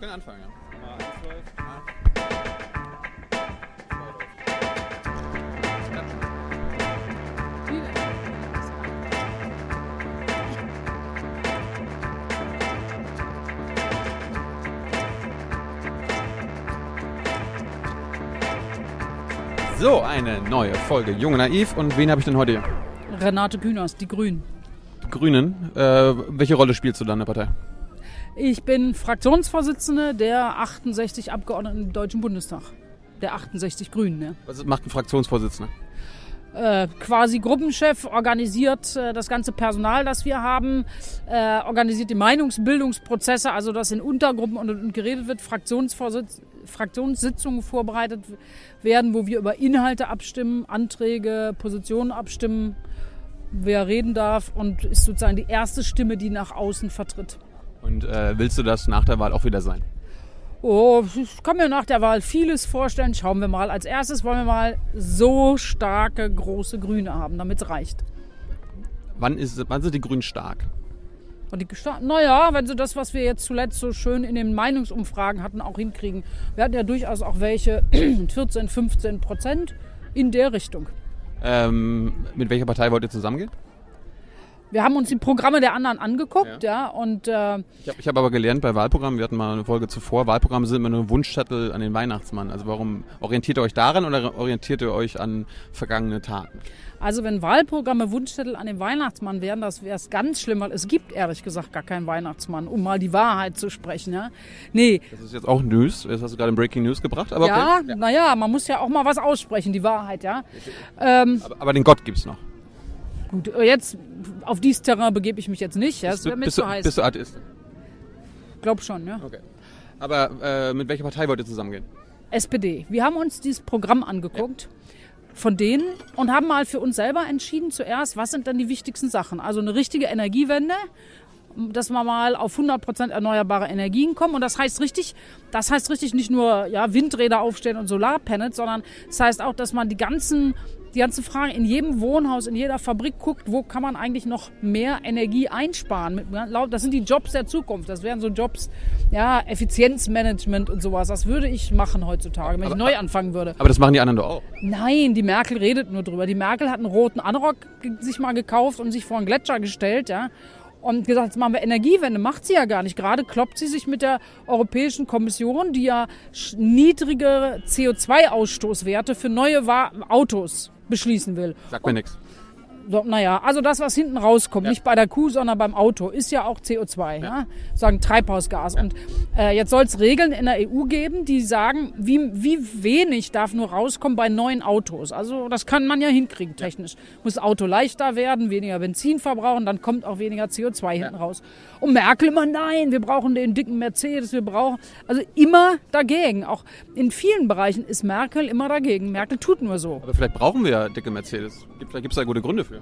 können anfangen, ja. Nummer 1 läuft. So, eine neue Folge Junge Naiv. Und wen habe ich denn heute hier? Renate Künast, die Grünen. Die Grünen. Äh, welche Rolle spielst du da in der Partei? Ich bin Fraktionsvorsitzende der 68 Abgeordneten im Deutschen Bundestag. Der 68 Grünen, ja. Was macht ein Fraktionsvorsitzender? Äh, quasi Gruppenchef, organisiert äh, das ganze Personal, das wir haben, äh, organisiert die Meinungsbildungsprozesse, also dass in Untergruppen und, und geredet wird, Fraktionsvorsitz, Fraktionssitzungen vorbereitet werden, wo wir über Inhalte abstimmen, Anträge, Positionen abstimmen, wer reden darf und ist sozusagen die erste Stimme, die nach außen vertritt. Und äh, willst du das nach der Wahl auch wieder sein? Oh, ich kann mir nach der Wahl vieles vorstellen. Schauen wir mal. Als erstes wollen wir mal so starke, große Grüne haben, damit es reicht. Wann, ist, wann sind die Grünen stark? Und die naja, wenn sie das, was wir jetzt zuletzt so schön in den Meinungsumfragen hatten, auch hinkriegen. Wir hatten ja durchaus auch welche 14, 15 Prozent in der Richtung. Ähm, mit welcher Partei wollt ihr zusammengehen? Wir haben uns die Programme der anderen angeguckt, ja, ja und äh, ich habe hab aber gelernt bei Wahlprogrammen, wir hatten mal eine Folge zuvor, Wahlprogramme sind immer nur Wunschzettel an den Weihnachtsmann. Also warum orientiert ihr euch daran oder orientiert ihr euch an vergangene Taten? Also wenn Wahlprogramme Wunschzettel an den Weihnachtsmann wären, das wäre es ganz schlimm, weil es gibt ehrlich gesagt gar keinen Weihnachtsmann, um mal die Wahrheit zu sprechen. Ja? Nee. Das ist jetzt auch News, das hast du gerade in Breaking News gebracht. Aber ja, okay. ja. naja, man muss ja auch mal was aussprechen, die Wahrheit, ja. Ähm, aber, aber den Gott gibt es noch. Gut, äh, jetzt auf dieses Terrain begebe ich mich jetzt nicht. Ja, bist, du, bist, du, bist du Atheist? Glaub schon, ja. Okay. Aber äh, mit welcher Partei wollt ihr zusammengehen? SPD. Wir haben uns dieses Programm angeguckt. Ja. Von denen und haben mal für uns selber entschieden zuerst, was sind dann die wichtigsten Sachen. Also eine richtige Energiewende, dass wir mal auf 100% erneuerbare Energien kommen. Und das heißt richtig, das heißt richtig nicht nur ja, Windräder aufstellen und Solarpanels, sondern das heißt auch, dass man die ganzen die ganze Frage in jedem Wohnhaus, in jeder Fabrik guckt, wo kann man eigentlich noch mehr Energie einsparen. Das sind die Jobs der Zukunft. Das wären so Jobs, ja, Effizienzmanagement und sowas. Das würde ich machen heutzutage, wenn aber, ich neu anfangen würde. Aber das machen die anderen doch auch. Nein, die Merkel redet nur drüber. Die Merkel hat einen roten Anrock sich mal gekauft und sich vor einen Gletscher gestellt, ja und gesagt, jetzt machen wir Energiewende. Macht sie ja gar nicht. Gerade kloppt sie sich mit der Europäischen Kommission, die ja niedrigere CO2-Ausstoßwerte für neue Autos beschließen will. Sagt mir nichts. So, naja, also das, was hinten rauskommt, ja. nicht bei der Kuh, sondern beim Auto, ist ja auch CO2, ja. ja? sagen Treibhausgas. Ja. Und äh, jetzt soll es Regeln in der EU geben, die sagen, wie, wie wenig darf nur rauskommen bei neuen Autos. Also das kann man ja hinkriegen technisch. Muss das Auto leichter werden, weniger Benzin verbrauchen, dann kommt auch weniger CO2 hinten raus. Und Merkel immer, nein, wir brauchen den dicken Mercedes, wir brauchen, also immer dagegen. Auch in vielen Bereichen ist Merkel immer dagegen. Merkel tut nur so. Aber vielleicht brauchen wir ja dicke Mercedes. Vielleicht gibt es da gute Gründe für.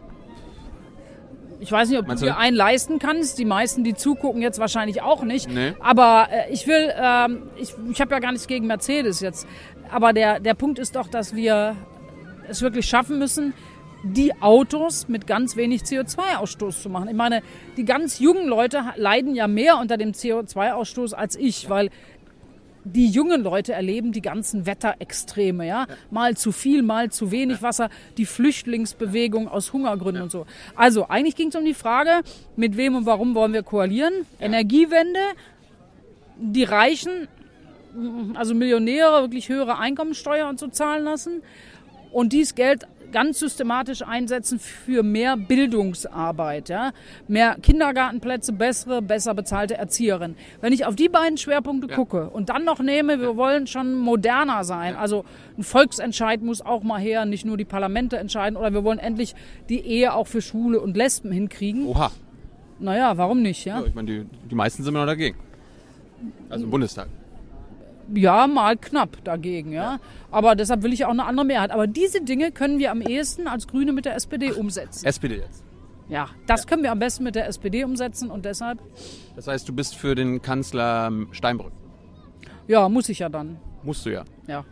Ich weiß nicht, ob Meinst du dir einen leisten kannst. Die meisten, die zugucken, jetzt wahrscheinlich auch nicht. Nee. Aber äh, ich will, ähm, ich, ich habe ja gar nichts gegen Mercedes jetzt. Aber der, der Punkt ist doch, dass wir es wirklich schaffen müssen, die Autos mit ganz wenig CO2-Ausstoß zu machen. Ich meine, die ganz jungen Leute leiden ja mehr unter dem CO2-Ausstoß als ich, weil die jungen Leute erleben die ganzen Wetterextreme, ja? Mal zu viel, mal zu wenig Wasser, die Flüchtlingsbewegung aus Hungergründen und so. Also, eigentlich ging es um die Frage, mit wem und warum wollen wir koalieren? Energiewende, die Reichen, also Millionäre, wirklich höhere Einkommensteuer und so zahlen lassen und dies Geld ganz systematisch einsetzen für mehr Bildungsarbeit, ja? mehr Kindergartenplätze, bessere, besser bezahlte Erzieherinnen. Wenn ich auf die beiden Schwerpunkte ja. gucke und dann noch nehme, wir wollen schon moderner sein, also ein Volksentscheid muss auch mal her, nicht nur die Parlamente entscheiden, oder wir wollen endlich die Ehe auch für Schwule und Lesben hinkriegen. Oha. Naja, warum nicht? Ja? ja ich meine, die, die meisten sind immer noch dagegen. Also im Bundestag ja, mal knapp dagegen, ja. Aber deshalb will ich auch eine andere Mehrheit. Aber diese Dinge können wir am ehesten als Grüne mit der SPD umsetzen. SPD jetzt? Ja, das ja. können wir am besten mit der SPD umsetzen und deshalb. Das heißt, du bist für den Kanzler Steinbrück? Ja, muss ich ja dann. Musst du ja. Ja.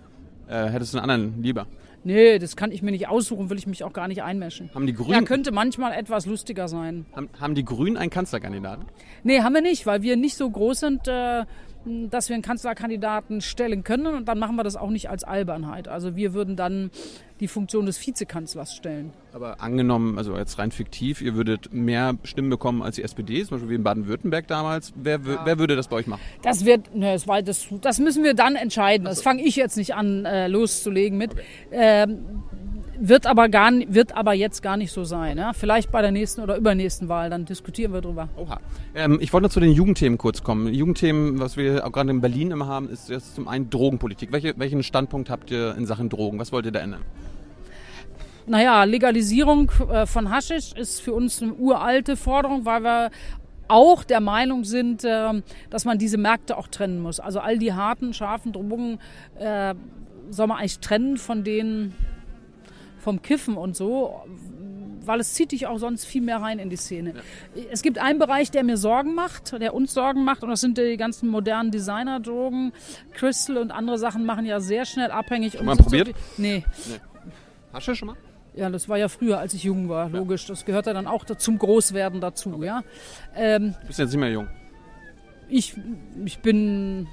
Äh, hättest du einen anderen lieber? Nee, das kann ich mir nicht aussuchen, will ich mich auch gar nicht einmischen. Haben die Grünen. Ja, könnte manchmal etwas lustiger sein. Haben, haben die Grünen einen Kanzlerkandidaten? Nee, haben wir nicht, weil wir nicht so groß sind. Äh, dass wir einen Kanzlerkandidaten stellen können und dann machen wir das auch nicht als Albernheit. Also wir würden dann die Funktion des Vizekanzlers stellen. Aber angenommen, also jetzt rein fiktiv, ihr würdet mehr Stimmen bekommen als die SPD, zum Beispiel wie in Baden-Württemberg damals. Wer, ja. wer, würde das bei euch machen? Das wird, ne, das, das, das müssen wir dann entscheiden. Das fange ich jetzt nicht an äh, loszulegen mit. Okay. Ähm, wird aber, gar, wird aber jetzt gar nicht so sein. Ja? Vielleicht bei der nächsten oder übernächsten Wahl, dann diskutieren wir drüber. Oha. Ähm, ich wollte noch zu den Jugendthemen kurz kommen. Jugendthemen, was wir auch gerade in Berlin immer haben, ist jetzt zum einen Drogenpolitik. Welche, welchen Standpunkt habt ihr in Sachen Drogen? Was wollt ihr da ändern? Naja, Legalisierung äh, von Haschisch ist für uns eine uralte Forderung, weil wir auch der Meinung sind, äh, dass man diese Märkte auch trennen muss. Also all die harten, scharfen Drogen äh, soll man eigentlich trennen von denen vom Kiffen und so, weil es zieht dich auch sonst viel mehr rein in die Szene. Ja. Es gibt einen Bereich, der mir Sorgen macht, der uns Sorgen macht, und das sind die ganzen modernen Designer-Drogen. Crystal und andere Sachen machen ja sehr schnell abhängig. Schon mal probiert? So, nee. nee. Hast du schon mal? Ja, das war ja früher, als ich jung war, logisch. Das gehört ja dann auch zum Großwerden dazu. Ja. Ähm, du bist jetzt nicht mehr jung. Ich, ich bin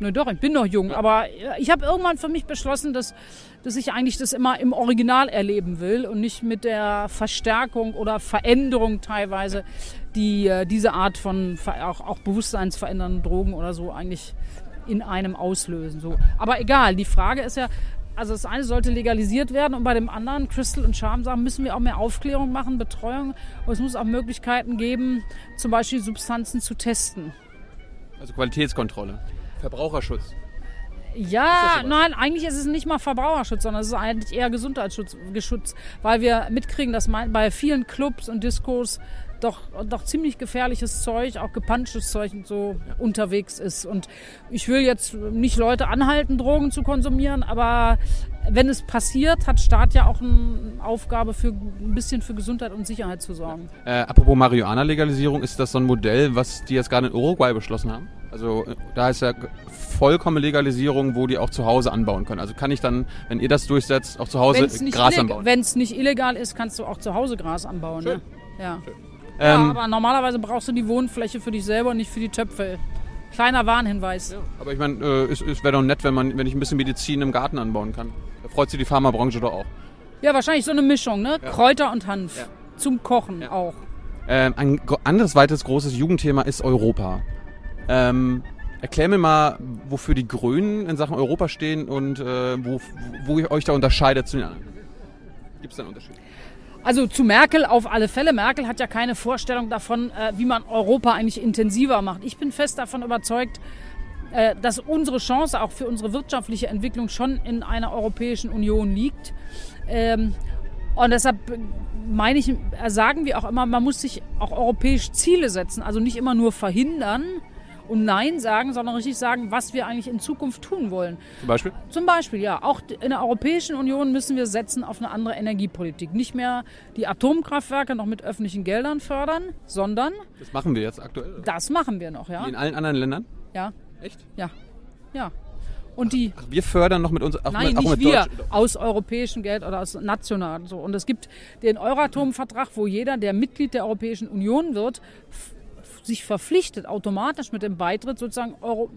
Ne, doch, ich bin noch jung, aber ich habe irgendwann für mich beschlossen, dass, dass ich eigentlich das immer im Original erleben will und nicht mit der Verstärkung oder Veränderung teilweise, die äh, diese Art von auch, auch bewusstseinsverändernden Drogen oder so eigentlich in einem auslösen. So. Aber egal, die Frage ist ja, also das eine sollte legalisiert werden und bei dem anderen, Crystal und Charm sagen, müssen wir auch mehr Aufklärung machen, Betreuung. Und es muss auch Möglichkeiten geben, zum Beispiel Substanzen zu testen. Also Qualitätskontrolle. Verbraucherschutz. Ja, nein, eigentlich ist es nicht mal Verbraucherschutz, sondern es ist eigentlich eher Gesundheitsschutz, Geschutz, weil wir mitkriegen, dass bei vielen Clubs und Diskos doch, doch ziemlich gefährliches Zeug, auch gepanschtes Zeug und so ja. unterwegs ist. Und ich will jetzt nicht Leute anhalten, Drogen zu konsumieren, aber wenn es passiert, hat Staat ja auch eine Aufgabe für ein bisschen für Gesundheit und Sicherheit zu sorgen. Äh, apropos Marihuana-Legalisierung, ist das so ein Modell, was die jetzt gerade in Uruguay beschlossen haben? Also da ist ja vollkommene Legalisierung, wo die auch zu Hause anbauen können. Also kann ich dann, wenn ihr das durchsetzt, auch zu Hause Gras anbauen? Wenn es nicht illegal ist, kannst du auch zu Hause Gras anbauen. Ne? Ja. ja, ähm, aber normalerweise brauchst du die Wohnfläche für dich selber und nicht für die Töpfe. Kleiner Warnhinweis. Ja, aber ich meine, äh, es, es wäre doch nett, wenn, man, wenn ich ein bisschen Medizin im Garten anbauen kann. Da freut sich die Pharmabranche doch auch. Ja, wahrscheinlich so eine Mischung, ne? Ja. Kräuter und Hanf. Zum Kochen auch. Ähm, ein anderes weiteres großes Jugendthema ist Europa. Ähm, erklär mir mal, wofür die Grünen in Sachen Europa stehen und äh, wo, wo ihr euch da unterscheidet zu den anderen. Gibt es da einen Unterschied? Also zu Merkel auf alle Fälle. Merkel hat ja keine Vorstellung davon, äh, wie man Europa eigentlich intensiver macht. Ich bin fest davon überzeugt, äh, dass unsere Chance auch für unsere wirtschaftliche Entwicklung schon in einer Europäischen Union liegt. Ähm, und deshalb meine ich, sagen wir auch immer, man muss sich auch europäisch Ziele setzen, also nicht immer nur verhindern, und Nein sagen, sondern richtig sagen, was wir eigentlich in Zukunft tun wollen. Zum Beispiel? Zum Beispiel, ja. Auch in der Europäischen Union müssen wir setzen auf eine andere Energiepolitik. Nicht mehr die Atomkraftwerke noch mit öffentlichen Geldern fördern, sondern. Das machen wir jetzt aktuell? Das machen wir noch, ja. Wie in allen anderen Ländern? Ja. Echt? Ja. Ja. Und die Ach, wir fördern noch mit uns auch Nein, mit, auch nicht mit wir aus europäischem Geld oder aus nationalen so und es gibt den Euratom-Vertrag, wo jeder, der Mitglied der Europäischen Union wird, sich verpflichtet, automatisch mit dem Beitritt sozusagen Euro,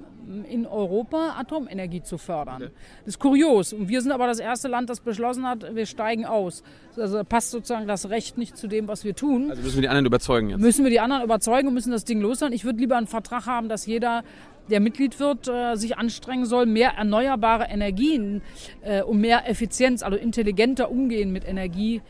in Europa Atomenergie zu fördern. Okay. Das ist kurios. Und wir sind aber das erste Land, das beschlossen hat, wir steigen aus. Also passt sozusagen das Recht nicht zu dem, was wir tun. Also müssen wir die anderen überzeugen jetzt? Müssen wir die anderen überzeugen und müssen das Ding loswerden. Ich würde lieber einen Vertrag haben, dass jeder der Mitglied wird, äh, sich anstrengen soll, mehr erneuerbare Energien äh, und mehr Effizienz, also intelligenter umgehen mit Energie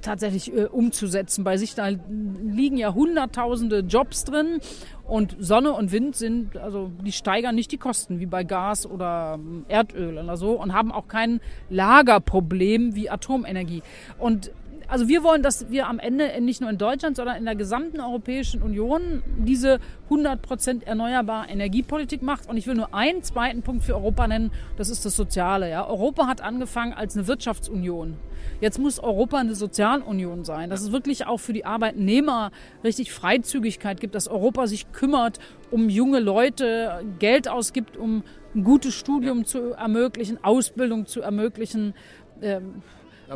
tatsächlich äh, umzusetzen. Bei sich da liegen ja hunderttausende Jobs drin und Sonne und Wind sind, also die steigern nicht die Kosten wie bei Gas oder ähm, Erdöl oder so und haben auch kein Lagerproblem wie Atomenergie. Und also wir wollen, dass wir am Ende nicht nur in Deutschland, sondern in der gesamten Europäischen Union diese 100% erneuerbare Energiepolitik macht. Und ich will nur einen zweiten Punkt für Europa nennen, das ist das Soziale. Ja. Europa hat angefangen als eine Wirtschaftsunion. Jetzt muss Europa eine Sozialunion sein, dass es wirklich auch für die Arbeitnehmer richtig Freizügigkeit gibt, dass Europa sich kümmert um junge Leute, Geld ausgibt, um ein gutes Studium zu ermöglichen, Ausbildung zu ermöglichen. Ähm,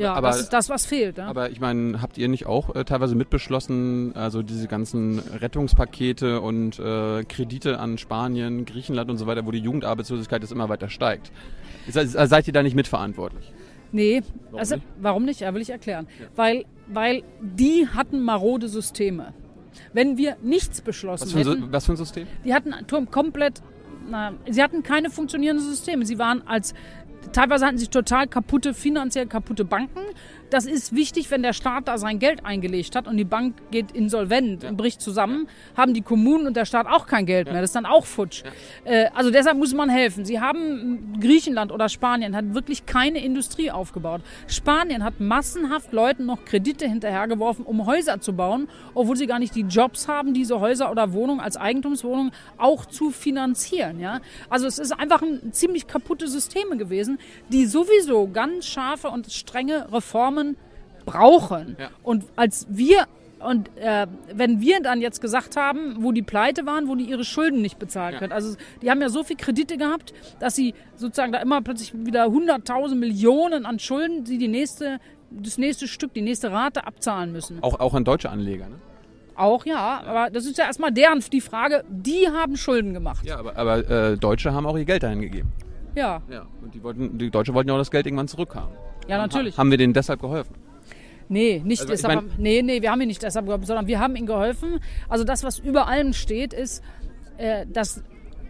ja, aber- das ist das, was fehlt. Ja? Aber ich meine, habt ihr nicht auch äh, teilweise mitbeschlossen, also diese ganzen Rettungspakete und äh, Kredite an Spanien, Griechenland und so weiter, wo die Jugendarbeitslosigkeit jetzt immer weiter steigt? Se- Seid ihr da nicht mitverantwortlich? Nee, Warum also, nicht? warum nicht? Ja, will ich erklären. Weil, weil die hatten marode Systeme. Wenn wir nichts beschlossen Was hätten, Sy- was für ein System? die hatten Turm komplett, na, sie hatten keine funktionierenden Systeme. Sie waren als, teilweise hatten sie total kaputte, finanziell kaputte Banken. Das ist wichtig, wenn der Staat da sein Geld eingelegt hat und die Bank geht insolvent und bricht zusammen, haben die Kommunen und der Staat auch kein Geld mehr. Das ist dann auch futsch. Äh, also deshalb muss man helfen. Sie haben Griechenland oder Spanien hat wirklich keine Industrie aufgebaut. Spanien hat massenhaft Leuten noch Kredite hinterhergeworfen, um Häuser zu bauen, obwohl sie gar nicht die Jobs haben, diese Häuser oder Wohnungen als Eigentumswohnungen auch zu finanzieren. Ja? Also es ist einfach ein ziemlich kaputte Systeme gewesen, die sowieso ganz scharfe und strenge Reformen brauchen. Ja. Und als wir und äh, wenn wir dann jetzt gesagt haben, wo die pleite waren, wo die ihre Schulden nicht bezahlen Ja. können. Also die haben ja so viel Kredite gehabt, dass sie sozusagen da immer plötzlich wieder 100.000 Millionen an Schulden, die die nächste, das nächste Stück, die nächste Rate abzahlen müssen. Auch, auch an deutsche Anleger, ne? Auch ja, aber das ist ja erstmal deren die Frage, die haben Schulden gemacht. Ja, aber, aber äh, Deutsche haben auch ihr Geld dahin gegeben. Ja, Ja. Und die, wollten, die Deutsche wollten ja auch das Geld irgendwann zurückhaben. Ja natürlich. Haben wir denen deshalb geholfen? Nee, nicht Also, ich deshalb. mein- nee, nee, wir haben ihn nicht deshalb geholfen, sondern wir haben ihm geholfen. Also das, was über allem steht, ist, äh, dass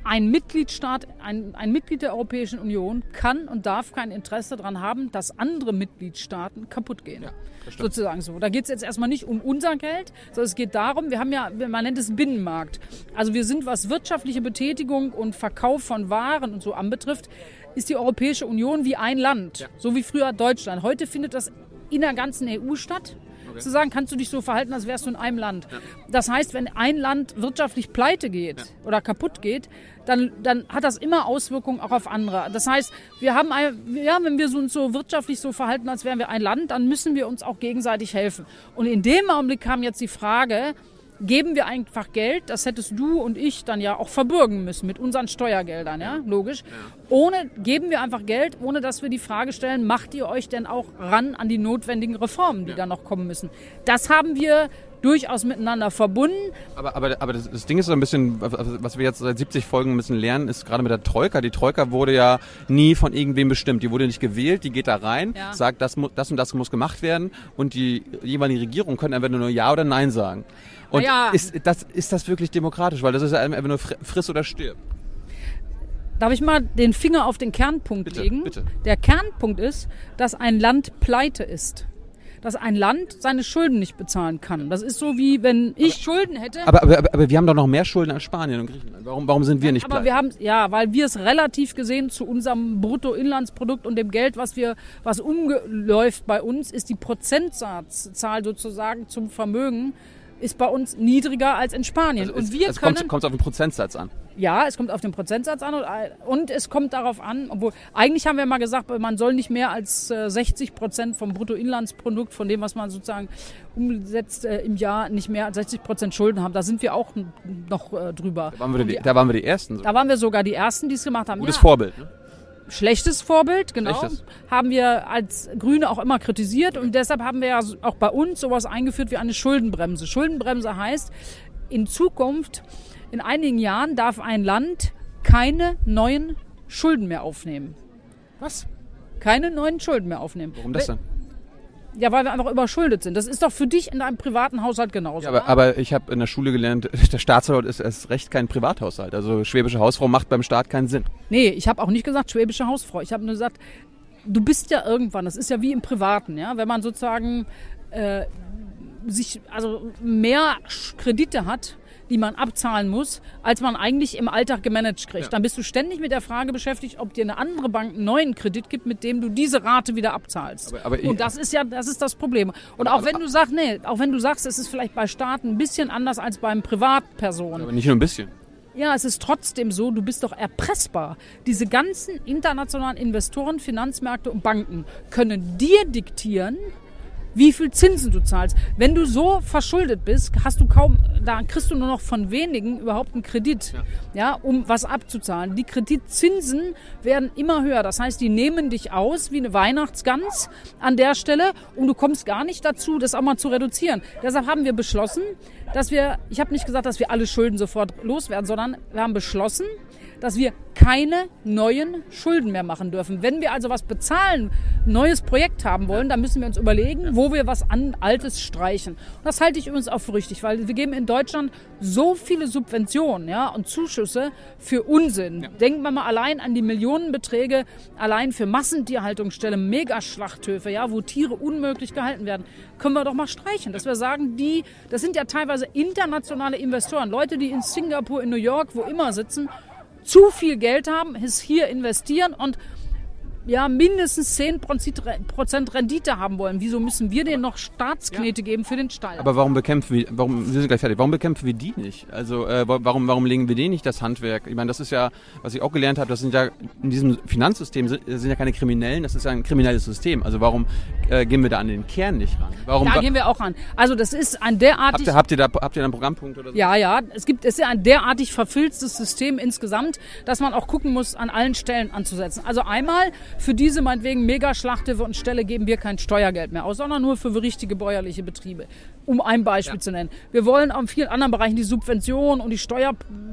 ein Mitgliedstaat, ein, ein Mitglied der Europäischen Union kann und darf kein Interesse daran haben, dass andere Mitgliedstaaten kaputt gehen. Ja. Sozusagen so. Da geht es jetzt erstmal nicht um unser Geld, sondern es geht darum, wir haben ja, man nennt es Binnenmarkt. Also wir sind, was wirtschaftliche Betätigung und Verkauf von Waren und so anbetrifft, ist die Europäische Union wie ein Land. Ja. So wie früher Deutschland. Heute findet das in der ganzen EU statt. Zu sagen, kannst du dich so verhalten, als wärst du in einem Land. Das heißt, wenn ein Land wirtschaftlich pleite geht oder kaputt geht, dann, dann hat das immer Auswirkungen auch auf andere. Das heißt, wir haben, ein, ja, wenn wir uns so wirtschaftlich so verhalten, als wären wir ein Land, dann müssen wir uns auch gegenseitig helfen. Und in dem Augenblick kam jetzt die Frage, geben wir einfach Geld, das hättest du und ich dann ja auch verbürgen müssen mit unseren Steuergeldern, ja, logisch. Ohne, geben wir einfach Geld, ohne dass wir die Frage stellen, macht ihr euch denn auch ran an die notwendigen Reformen, die da noch kommen müssen? Das haben wir durchaus miteinander verbunden. Aber, aber, aber das, das Ding ist so ein bisschen, was wir jetzt seit 70 Folgen müssen lernen, ist gerade mit der Troika. Die Troika wurde ja nie von irgendwem bestimmt. Die wurde nicht gewählt, die geht da rein, Ja. sagt, das, das und das muss gemacht werden und die jeweilige Regierung können einfach nur Ja oder Nein sagen. Und ja. ist, das, ist das wirklich demokratisch? Weil das ist ja einfach nur fr- friss oder stirb. Darf ich mal den Finger auf den Kernpunkt Bitte, legen? bitte. Der Kernpunkt ist, dass ein Land pleite ist. Dass ein Land seine Schulden nicht bezahlen kann. Das ist so wie wenn ich Schulden hätte. Aber, aber, aber, aber wir haben doch noch mehr Schulden als Spanien und Griechenland. Warum, warum sind wir nicht Aber pleite? wir haben, ja, weil wir es relativ gesehen zu unserem Bruttoinlandsprodukt und dem Geld, was wir, was umläuft bei uns, ist die Prozentsatzzahl sozusagen zum Vermögen ist bei uns niedriger als in Spanien. Also und es, wir es können, kommt, kommt auf den Prozentsatz an. ja, es kommt auf den Prozentsatz an und, und es kommt darauf an, obwohl eigentlich haben wir mal gesagt, man soll nicht mehr als äh, 60 Prozent vom Bruttoinlandsprodukt, von dem, was man sozusagen umsetzt äh, im Jahr, nicht mehr als 60 Prozent Schulden haben. Da sind wir auch noch äh, drüber. Da waren wir die, die- da waren wir die Ersten. So. da waren wir sogar die Ersten, die es gemacht haben. Gutes Ja, Vorbild. Ne? Schlechtes Vorbild, genau. Schlechtes. Haben wir als Grüne auch immer kritisiert und deshalb haben wir ja auch bei uns sowas eingeführt wie eine Schuldenbremse. Schuldenbremse heißt, in Zukunft, in einigen Jahren darf ein Land keine neuen Schulden mehr aufnehmen. Was? Keine neuen Schulden mehr aufnehmen. Warum das denn? Ja, weil wir einfach überschuldet sind. Das ist doch für dich in deinem privaten Haushalt genauso. Ja, aber, aber ich habe in der Schule gelernt, der Staatshaushalt ist erst recht kein Privathaushalt. Also schwäbische Hausfrau macht beim Staat keinen Sinn. Nee, ich habe auch nicht gesagt schwäbische Hausfrau. Ich habe nur gesagt, du bist ja irgendwann, das ist ja wie im Privaten, ja, wenn man sozusagen äh, sich also mehr Kredite hat, die man abzahlen muss, als man eigentlich im Alltag gemanagt kriegt. Ja. Dann bist du ständig mit der Frage beschäftigt, ob dir eine andere Bank einen neuen Kredit gibt, mit dem du diese Rate wieder abzahlst. Aber- aber Und das ist ja, das ist das Problem. Und Aber- auch wenn du sagst, nee, auch wenn du sagst, es ist vielleicht bei Staaten ein bisschen anders als beim Privatpersonen. Aber nicht nur ein bisschen. Ja, es ist trotzdem so, du bist doch erpressbar. Diese ganzen internationalen Investoren, Finanzmärkte und Banken können dir diktieren, wie viel Zinsen du zahlst. Wenn du so verschuldet bist, hast du kaum, da kriegst du nur noch von wenigen überhaupt einen Kredit, ja, um was abzuzahlen. Die Kreditzinsen werden immer höher. Das heißt, die nehmen dich aus wie eine Weihnachtsgans an der Stelle und du kommst gar nicht dazu, das auch mal zu reduzieren. Deshalb haben wir beschlossen, dass wir, ich habe nicht gesagt, dass wir alle Schulden sofort loswerden, sondern wir haben beschlossen, dass wir keine neuen Schulden mehr machen dürfen. Wenn wir also was bezahlen, ein neues Projekt haben wollen, dann müssen wir uns überlegen, wo wir was an Altes streichen. Und das halte ich übrigens auch für richtig, weil wir geben in Deutschland so viele Subventionen ja, und Zuschüsse für Unsinn. Ja. Denkt man mal allein an die Millionenbeträge, allein für Massentierhaltungsstellen, Megaschlachthöfe, ja, wo Tiere unmöglich gehalten werden, können wir doch mal streichen. Dass wir sagen, die, das sind ja teilweise internationale Investoren, Leute, die in Singapur, in New York, wo immer sitzen zu viel Geld haben, es hier investieren und ja, mindestens 10% Rendite haben wollen. Wieso müssen wir denen noch Staatsknete ja. geben für den Stall? Aber warum bekämpfen wir, warum, wir sind gleich fertig, warum bekämpfen wir die nicht? Also äh, warum, warum legen wir denen nicht das Handwerk? Ich meine, das ist ja, was ich auch gelernt habe, das sind ja in diesem Finanzsystem sind, sind ja keine Kriminellen, das ist ja ein kriminelles System. Also warum äh, gehen wir da an den Kern nicht ran? Warum, da gehen wir auch ran. Also das ist ein derartig... Habt ihr, habt ihr, da, habt ihr da einen Programmpunkt oder so? Ja, ja, es gibt, es ist ja ein derartig verfilztes System insgesamt, dass man auch gucken muss, an allen Stellen anzusetzen. Also einmal für diese meinetwegen Megaschlachthöfe und Ställe geben wir kein Steuergeld mehr aus, sondern nur für richtige bäuerliche Betriebe. Um ein Beispiel ja. zu nennen. Wir wollen an vielen anderen Bereichen die Subventionen und die Steuer,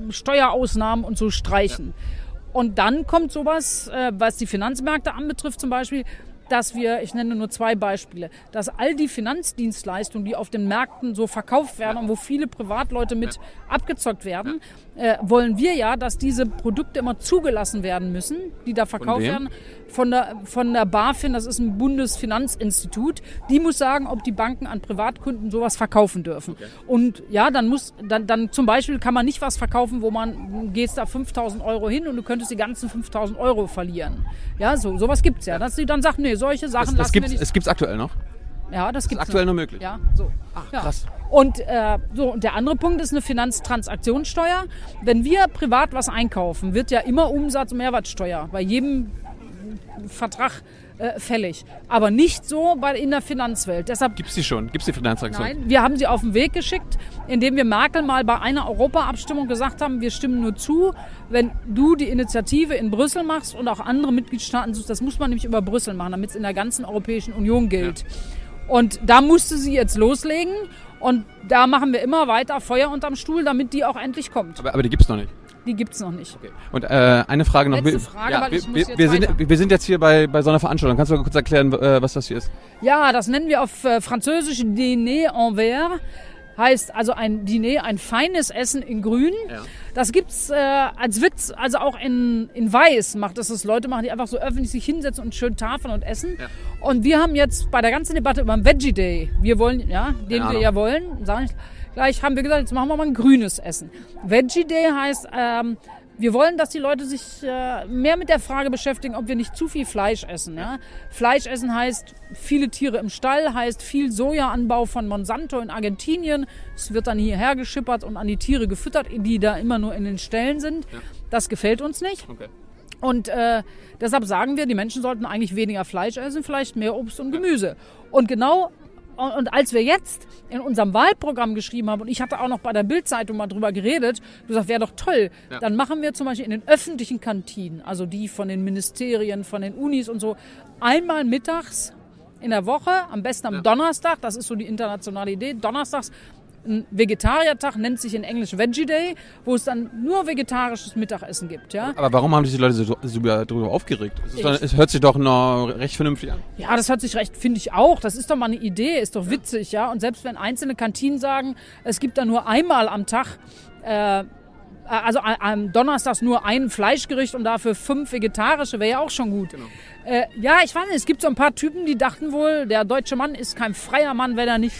Steuerausnahmen und so streichen. Ja. Und dann kommt sowas, äh, was die Finanzmärkte anbetrifft zum Beispiel, dass wir, ich nenne nur zwei Beispiele, dass all die Finanzdienstleistungen, die auf den Märkten so verkauft werden und wo viele Privatleute mit abgezockt werden, äh, wollen wir ja, dass diese Produkte immer zugelassen werden müssen, die da verkauft werden. Von der, von der BaFin, das ist ein Bundesfinanzinstitut, die muss sagen, ob die Banken an Privatkunden sowas verkaufen dürfen. Okay. Und ja, dann muss, dann, dann zum Beispiel kann man nicht was verkaufen, wo man, gehst da 5000 Euro hin und du könntest die ganzen 5000 Euro verlieren. Ja, so, sowas gibt's ja. Dass sie dann sagt, nee, solche Sachen das, das gibt's, wir nicht. Es gibt's aktuell noch? Ja, das gibt es aktuell noch. nur möglich. Ja, so. Ach, ja. krass. Und äh, so, und der andere Punkt ist eine Finanztransaktionssteuer. Wenn wir privat was einkaufen, wird ja immer Umsatz- und Mehrwertsteuer bei jedem Vertrag äh, fällig. Aber nicht so bei, in der Finanzwelt. Deshalb gibt es die schon? Gibt es die Finanztransaktion? Nein, wir haben sie auf den Weg geschickt, indem wir Merkel mal bei einer Europaabstimmung gesagt haben, wir stimmen nur zu, wenn du die Initiative in Brüssel machst und auch andere Mitgliedstaaten suchst. Das muss man nämlich über Brüssel machen, damit es in der ganzen Europäischen Union gilt. Ja. Und da musste sie jetzt loslegen. Und da machen wir immer weiter Feuer unterm Stuhl, damit die auch endlich kommt. Aber, aber die gibt es noch nicht. Die gibt es noch nicht. Okay. Und äh, eine Frage noch. Letzte Frage, ja, weil wir, ich muss wir, wir, sind, wir sind jetzt hier bei, bei so einer Veranstaltung. Kannst du kurz erklären, äh, was das hier ist? Ja, das nennen wir auf äh, Französisch Dîner en verre heißt also ein Diner, ein feines Essen in Grün. Ja. Das gibt's äh, als Witz, also auch in, in Weiß macht das, dass Leute machen, die einfach so öffentlich sich hinsetzen und schön tafeln und essen. Ja. Und wir haben jetzt bei der ganzen Debatte über den Veggie Day, wir wollen, ja, den wir ja wollen, sage ich gleich, haben wir gesagt, jetzt machen wir mal ein grünes Essen. Veggie Day heißt, ähm, wir wollen, dass die Leute sich äh, mehr mit der Frage beschäftigen, ob wir nicht zu viel Fleisch essen. Ja? Fleisch essen heißt viele Tiere im Stall, heißt viel Sojaanbau von Monsanto in Argentinien. Es wird dann hierher geschippert und an die Tiere gefüttert, die da immer nur in den Ställen sind. Ja. Das gefällt uns nicht. Okay. Und äh, deshalb sagen wir, die Menschen sollten eigentlich weniger Fleisch essen, vielleicht mehr Obst und Gemüse. Und genau und als wir jetzt in unserem Wahlprogramm geschrieben haben, und ich hatte auch noch bei der Bildzeitung mal drüber geredet, du sagst, wäre doch toll, ja. dann machen wir zum Beispiel in den öffentlichen Kantinen, also die von den Ministerien, von den Unis und so, einmal mittags in der Woche, am besten am ja. Donnerstag, das ist so die internationale Idee, donnerstags ein Vegetariertag nennt sich in Englisch Veggie Day, wo es dann nur vegetarisches Mittagessen gibt. Ja? Aber warum haben sich die Leute so, so darüber aufgeregt? Es, doch, es, hört sich doch noch recht vernünftig an. Ja, das hört sich recht, finde ich auch. Das ist doch mal eine Idee, ist doch witzig. ja. Und selbst wenn einzelne Kantinen sagen, es gibt da nur einmal am Tag äh, also am Donnerstag nur ein Fleischgericht und dafür fünf vegetarische, wäre ja auch schon gut. Genau. Äh, ja, ich weiß nicht, es gibt so ein paar Typen, die dachten wohl, der deutsche Mann ist kein freier Mann, wenn er nicht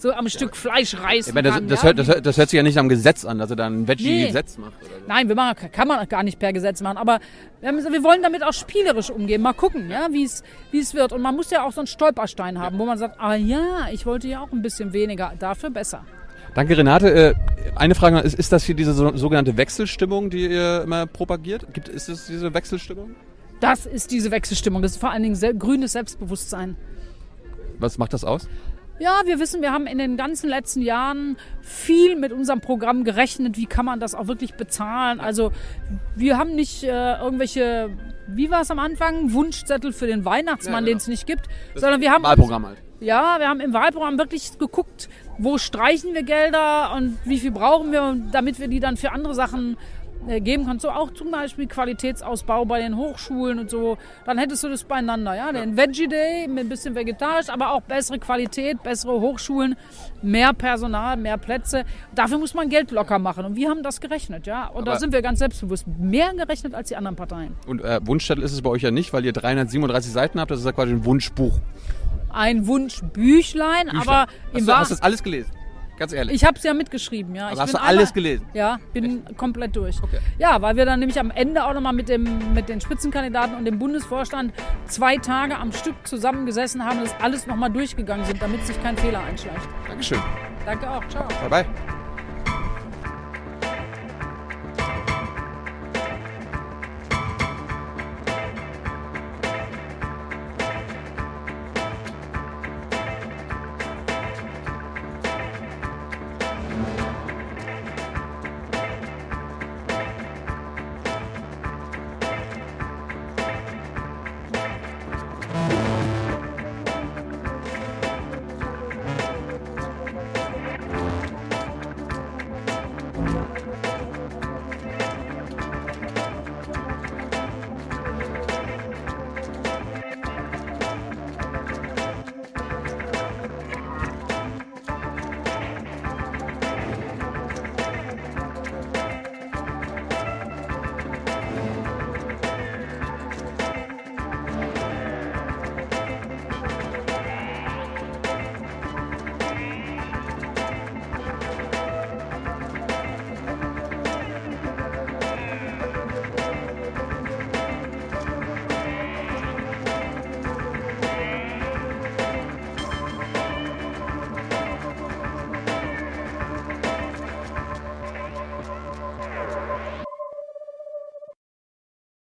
so am Stück Fleisch reißen meine, das, kann. Das, ja? hört, das, das, hört sich ja nicht am Gesetz an, dass er dann ein Veggie-Gesetz nee. macht. So. Nein, wir machen, kann man gar nicht per Gesetz machen, aber wir, wollen damit auch spielerisch umgehen. Mal gucken, ja, wie es wird. Und man muss ja auch so einen Stolperstein haben, wo man sagt, ah ja, ich wollte ja auch ein bisschen weniger, dafür besser. Danke, Renate. Äh, eine Frage noch, ist, ist das hier diese sogenannte Wechselstimmung, die ihr immer propagiert? Gibt, ist es diese Wechselstimmung? Das ist diese Wechselstimmung. Das ist vor allen Dingen grünes Selbstbewusstsein Was macht das aus? Ja, wir wissen, wir haben in den ganzen letzten Jahren viel mit unserem Programm gerechnet. Wie kann man das auch wirklich bezahlen? Also wir haben nicht äh, irgendwelche, wie war es am Anfang, Wunschzettel für den Weihnachtsmann, Ja, genau. den es nicht gibt, sondern wir haben Wahlprogramm halt. ja, wir haben im Wahlprogramm wirklich geguckt, wo streichen wir Gelder und wie viel brauchen wir, damit wir die dann für andere Sachen geben können. So auch zum Beispiel Qualitätsausbau bei den Hochschulen und so. Dann hättest du das beieinander, ja. Den Veggie Day mit ein bisschen vegetarisch, aber auch bessere Qualität, bessere Hochschulen, mehr Personal, mehr Plätze. Dafür muss man Geld locker machen. Und wir haben das gerechnet, ja. Und da Aber- sind wir ganz selbstbewusst. Mehr gerechnet als die anderen Parteien. Und äh, Wunschzettel ist es bei euch ja nicht, weil ihr 337 Seiten habt. Das ist ja quasi ein Wunschbuch. Ein Wunschbüchlein, aber hast, du, hast du das alles gelesen? Ganz ehrlich. Ich habe es ja mitgeschrieben, ja. Aber ich hast du alles einmal- gelesen? Ja, bin komplett durch. Okay. Ja, weil wir dann nämlich am Ende auch nochmal mit, dem, mit den Spitzenkandidaten und dem Bundesvorstand zwei Tage am Stück zusammengesessen haben und das alles nochmal durchgegangen sind, damit sich kein Fehler einschleicht. Dankeschön. Danke auch. Ciao. Bye bye.